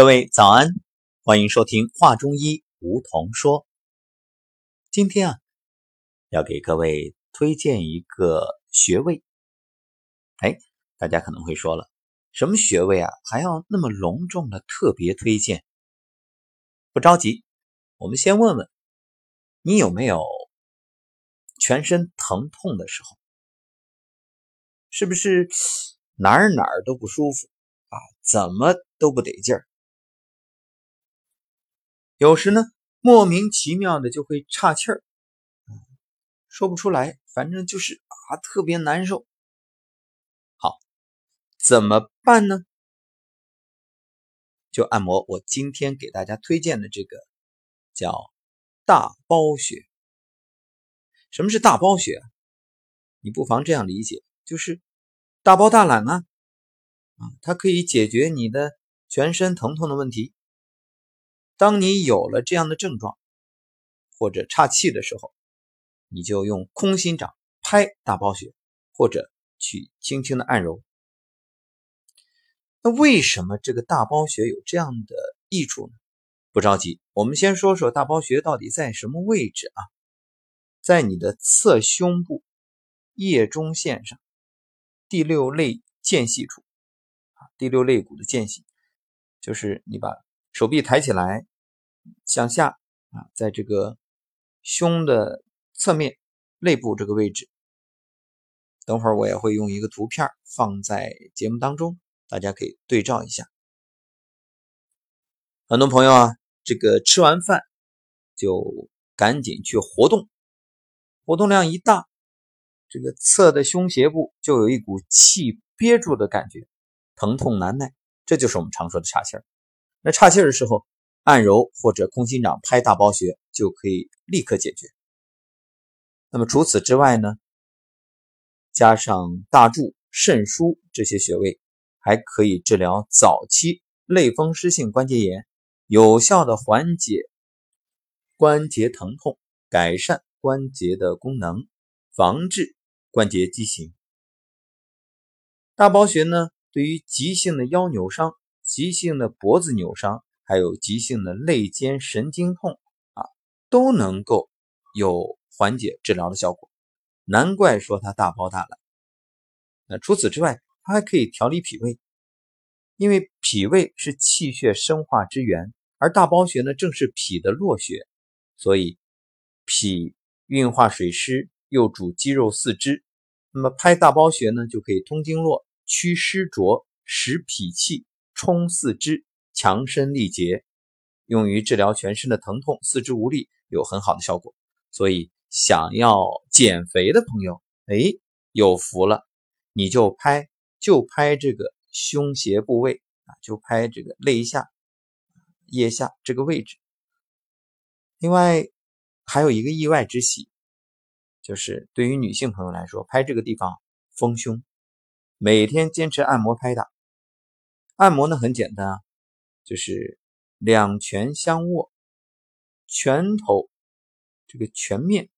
各位早安，欢迎收听《话中医》，梧桐说。今天啊，要给各位推荐一个穴位。哎，大家可能会说了，什么穴位啊，还要那么隆重的特别推荐？不着急，我们先问问你有没有全身疼痛的时候，是不是哪儿哪儿都不舒服啊？怎么都不得劲儿？有时呢，莫名其妙的就会岔气儿，说不出来，反正就是啊，特别难受。好，怎么办呢？就按摩我今天给大家推荐的这个叫大包穴。什么是大包穴？你不妨这样理解，就是大包大揽啊，啊，它可以解决你的全身疼痛的问题。当你有了这样的症状或者岔气的时候，你就用空心掌拍大包穴，或者去轻轻的按揉。那为什么这个大包穴有这样的益处呢？不着急，我们先说说大包穴到底在什么位置啊？在你的侧胸部腋中线上第六肋间隙处啊，第六肋骨的间隙，就是你把手臂抬起来。向下啊，在这个胸的侧面肋部这个位置，等会儿我也会用一个图片放在节目当中，大家可以对照一下。很多朋友啊，这个吃完饭就赶紧去活动，活动量一大，这个侧的胸胁部就有一股气憋住的感觉，疼痛难耐，这就是我们常说的岔气儿。那岔气儿的时候。按揉或者空心掌拍大包穴就可以立刻解决。那么除此之外呢，加上大柱、肾腧这些穴位，还可以治疗早期类风湿性关节炎，有效的缓解关节疼痛，改善关节的功能，防治关节畸形。大包穴呢，对于急性的腰扭伤、急性的脖子扭伤。还有急性的肋间神经痛啊，都能够有缓解治疗的效果，难怪说它大包大揽。那除此之外，它还可以调理脾胃，因为脾胃是气血生化之源，而大包穴呢正是脾的络穴，所以脾运化水湿，又主肌肉四肢，那么拍大包穴呢就可以通经络、祛湿浊、实脾气、充四肢。强身力竭，用于治疗全身的疼痛、四肢无力，有很好的效果。所以，想要减肥的朋友，哎，有福了，你就拍，就拍这个胸胁部位啊，就拍这个肋下、腋下这个位置。另外，还有一个意外之喜，就是对于女性朋友来说，拍这个地方丰胸，每天坚持按摩拍打。按摩呢很简单啊。就是两拳相握，拳头这个拳面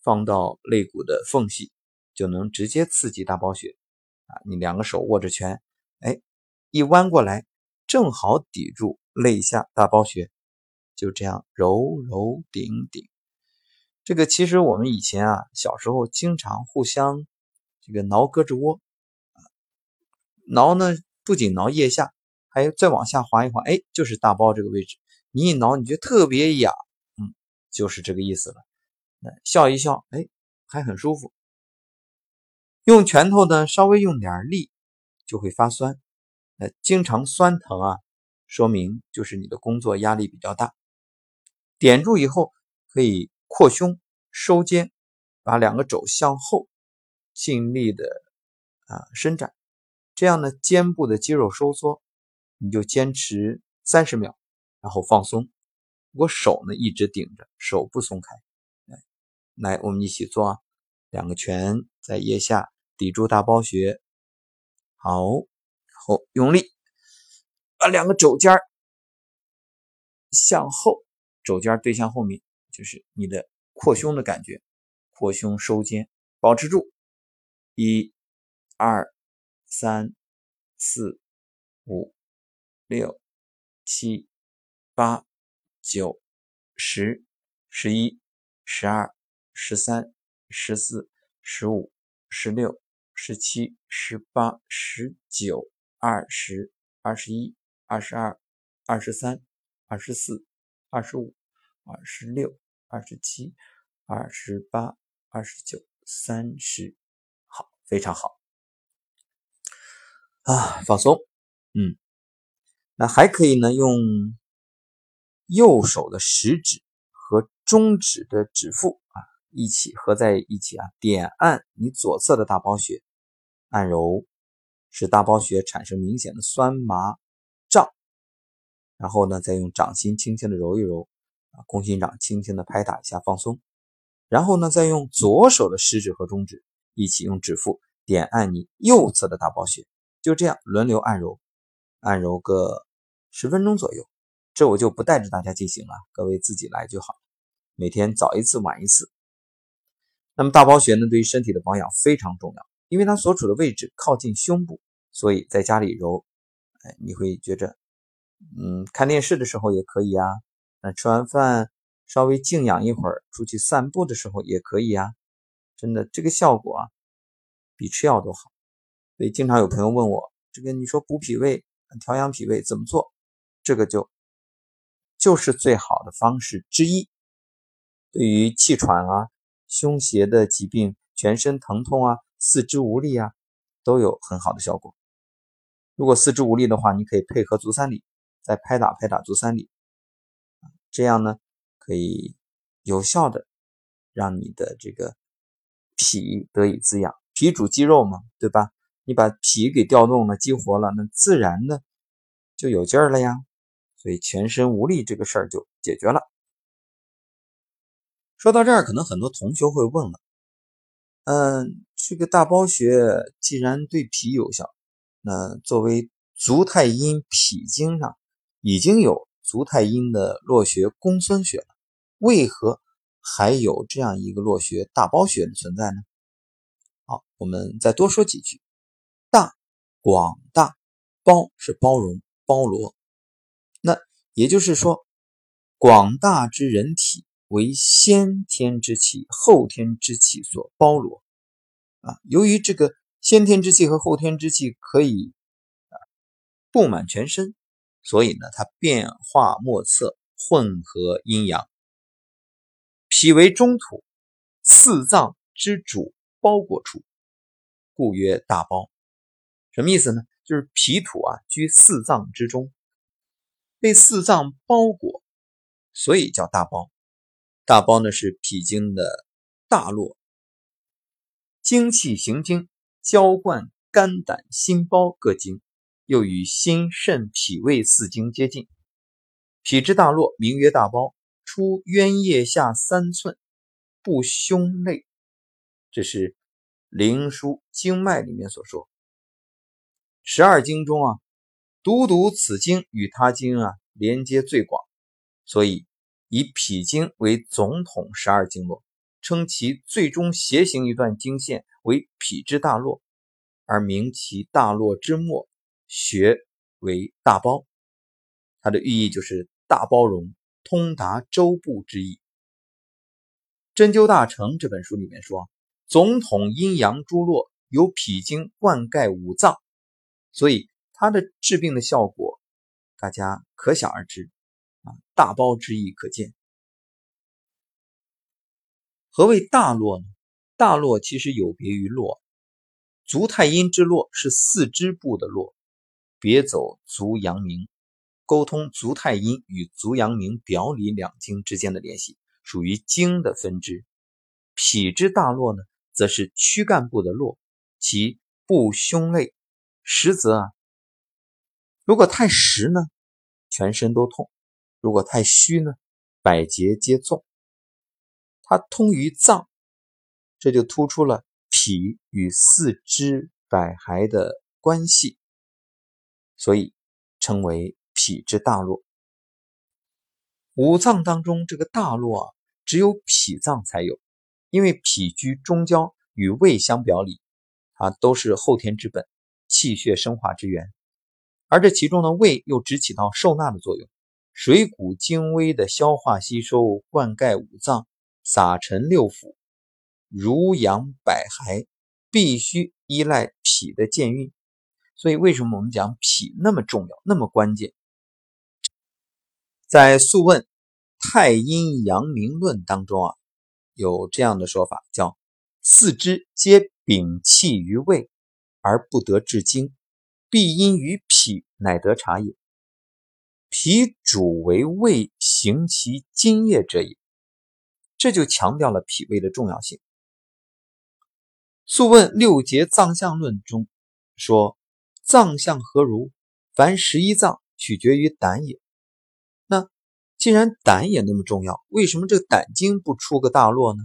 放到肋骨的缝隙，就能直接刺激大包穴啊！你两个手握着拳，哎，一弯过来，正好抵住肋下大包穴，就这样揉揉顶顶。这个其实我们以前啊，小时候经常互相这个挠胳肢窝挠呢不仅挠腋下。还有再往下滑一滑，哎，就是大包这个位置，你一挠，你觉得特别痒，嗯，就是这个意思了。笑一笑，哎，还很舒服。用拳头呢，稍微用点力，就会发酸。那经常酸疼啊，说明就是你的工作压力比较大。点住以后，可以扩胸收肩，把两个肘向后，尽力的啊伸展，这样呢，肩部的肌肉收缩。你就坚持三十秒，然后放松。我手呢一直顶着，手不松开。来，我们一起做啊！两个拳在腋下抵住大包穴，好，然后用力把两个肘尖向后，肘尖对向后面，就是你的扩胸的感觉。扩胸收肩，保持住。一、二、三、四、五。六七、八、九、十、十一、十二、十三、十四、十五、十六、十七、十八、十九、二十、二十一、二十二、二十三、二十四、二十五、二十六、二十七、二十八、二十九、三十。好，非常好。啊，放松。嗯，那还可以呢，用右手的食指和中指的指腹啊一起合在一起啊，点按你左侧的大包穴，按揉，使大包穴产生明显的酸麻胀。然后呢，再用掌心轻轻的揉一揉啊，空心掌轻轻的拍打一下，放松。然后呢，再用左手的食指和中指一起用指腹点按你右侧的大包穴，就这样轮流按揉。按揉个十分钟左右，这我就不带着大家进行了，各位自己来就好。每天早一次晚一次。那么大包穴呢，对于身体的保养非常重要，因为它所处的位置靠近胸部，所以在家里揉，哎，你会觉着，嗯，看电视的时候也可以啊，那吃完饭稍微静养一会儿，出去散步的时候也可以啊。真的，这个效果啊，比吃药都好。所以经常有朋友问我，这个你说补脾胃？调养脾胃怎么做？这个就就是最好的方式之一。对于气喘啊、胸胁的疾病、全身疼痛啊、四肢无力啊，都有很好的效果。如果四肢无力的话，你可以配合足三里，再拍打拍打足三里，这样呢可以有效的让你的这个脾得以滋养。脾主肌肉嘛，对吧？你把脾给调动了、激活了，那自然的就有劲儿了呀。所以全身无力这个事儿就解决了。说到这儿，可能很多同学会问了：嗯，这个大包穴既然对脾有效，那作为足太阴脾经上已经有足太阴的络穴公孙穴了，为何还有这样一个络穴大包穴的存在呢？好，我们再多说几句。大广大包是包容包罗，也就是说，广大之人体为先天之气、后天之气所包罗啊。由于这个先天之气和后天之气可以啊布满全身，所以呢，它变化莫测，混合阴阳。脾为中土，四脏之主包裹处，故曰大包。什么意思呢？就是脾土啊居四脏之中，被四脏包裹，所以叫大包。大包呢是脾经的大络，精气行经，浇灌肝胆心包各经，又与心肾脾胃四经接近。脾之大络名曰大包，出渊腋下三寸，不胸肋。这是《灵枢·经脉》里面所说。十二经中啊，独独此经与他经啊连接最广，所以以脾经为总统十二经络，称其最终斜行一段经线为脾之大络，而名其大络之末穴为大包。它的寓意就是大包容、通达周部之意。《针灸大成》这本书里面说，总统阴阳诸络由脾经灌溉五脏。所以它的治病的效果，大家可想而知啊！大包之意可见。何谓大络呢？大络其实有别于络，足太阴之络是四肢部的络，别走足阳明，沟通足太阴与足阳明表里两经之间的联系，属于经的分支。脾之大络呢，则是躯干部的络，其部胸肋。实则啊，如果太实呢，全身都痛；如果太虚呢，百节皆纵。它通于脏，这就突出了脾与四肢百骸的关系，所以称为脾之大络。五脏当中，这个大络啊，只有脾脏才有，因为脾居中焦，与胃相表里，啊，都是后天之本。气血生化之源，而这其中的胃又只起到受纳的作用，水谷精微的消化吸收，灌溉五脏，撒陈六腑，濡养百骸，必须依赖脾的健运。所以，为什么我们讲脾那么重要、那么关键？在《素问·太阴阳明论》当中啊，有这样的说法，叫“四肢皆禀气于胃，而不得至精。”必因于脾乃得察也。脾主为胃行其津液者也。这就强调了脾胃的重要性。《素问·六节脏象论》中说：“脏象何如？凡十一脏取决于胆也。”那既然胆也那么重要，为什么这胆经不出个大络呢？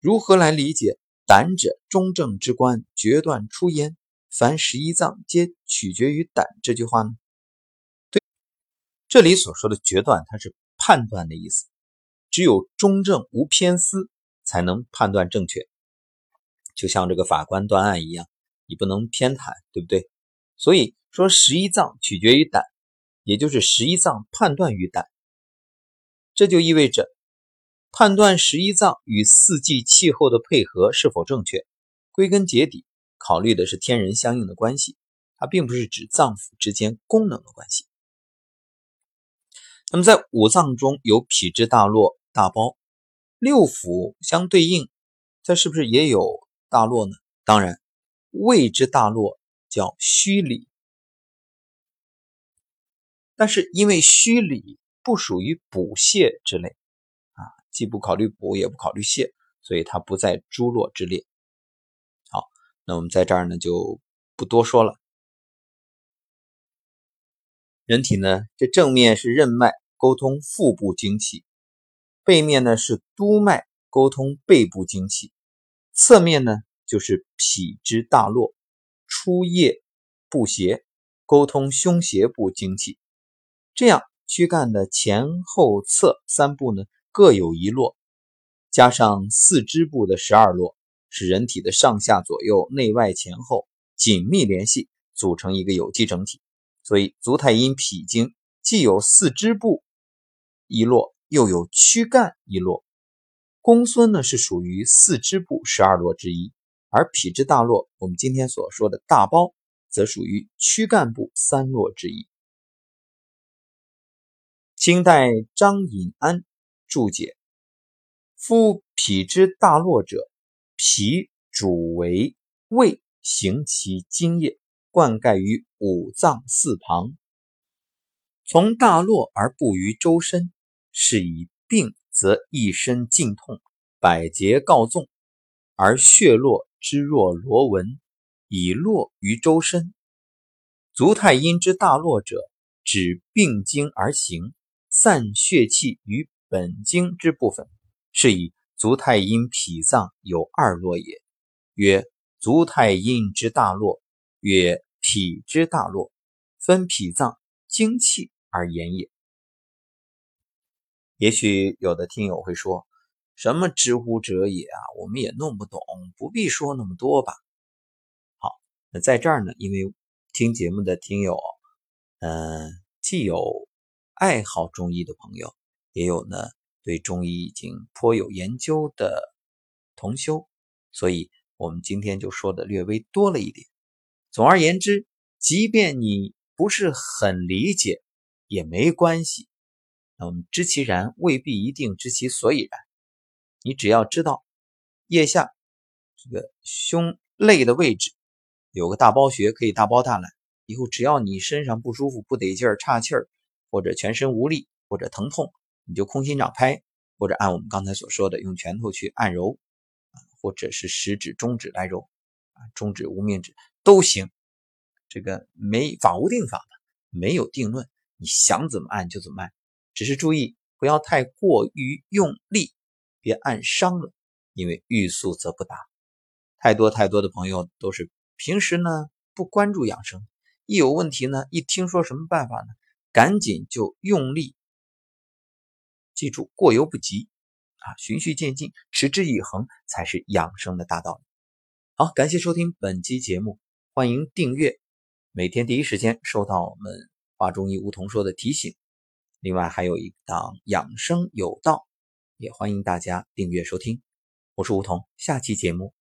如何来理解“胆者，中正之官，决断出焉”？凡十一脏皆取决于胆，这句话呢？对，这里所说的决断，它是判断的意思。只有中正无偏私，才能判断正确。就像这个法官断案一样，你不能偏袒，对不对？所以说十一脏取决于胆，也就是十一脏判断于胆。这就意味着判断十一脏与四季气候的配合是否正确，归根结底。考虑的是天人相应的关系，它并不是指脏腑之间功能的关系。那么在五脏中有脾之大络、大包，六腑相对应，它是不是也有大络呢？当然，胃之大络叫虚里，但是因为虚里不属于补泻之类，啊，既不考虑补，也不考虑泻，所以它不在诸络之列。那我们在这儿呢就不多说了。人体呢，这正面是任脉，沟通腹部精气；背面呢是督脉，沟通背部精气；侧面呢就是脾之大络，出液不邪，沟通胸胁部精气。这样躯干的前后侧三部呢各有一络，加上四肢部的十二络。使人体的上下左右、内外前后紧密联系，组成一个有机整体。所以，足太阴脾经既有四肢部一络，又有躯干一络。公孙呢是属于四肢部十二络之一，而脾之大络，我们今天所说的大包，则属于躯干部三络之一。清代张隐安注解：夫脾之大络者。脾主为胃，行其津液，灌溉于五脏四旁。从大络而布于周身，是以病则一身尽痛，百节告纵，而血络之若罗纹，以络于周身。足太阴之大络者，指病经而行，散血气于本经之部分，是以。足太阴脾脏有二络也，曰足太阴之大络，曰脾之大络，分脾脏精气而言也。也许有的听友会说，什么知乎者也啊，我们也弄不懂，不必说那么多吧。好，那在这儿呢，因为听节目的听友，嗯，既有爱好中医的朋友，也有呢。对中医已经颇有研究的同修，所以我们今天就说的略微多了一点。总而言之，即便你不是很理解也没关系。那我们知其然，未必一定知其所以然。你只要知道腋下这个胸肋的位置有个大包穴，可以大包大揽。以后只要你身上不舒服、不得劲儿、岔气儿，或者全身无力，或者疼痛。你就空心掌拍，或者按我们刚才所说的用拳头去按揉，啊，或者是食指、中指来揉，啊，中指、无名指都行。这个没法无定法的，没有定论，你想怎么按就怎么按，只是注意不要太过于用力，别按伤了，因为欲速则不达。太多太多的朋友都是平时呢不关注养生，一有问题呢，一听说什么办法呢，赶紧就用力。记住，过犹不及啊，循序渐进，持之以恒才是养生的大道理。好，感谢收听本期节目，欢迎订阅、每天第一时间收到我们华中医梧桐说的提醒。另外还有一档养生有道，也欢迎大家订阅收听。我是梧桐，下期节目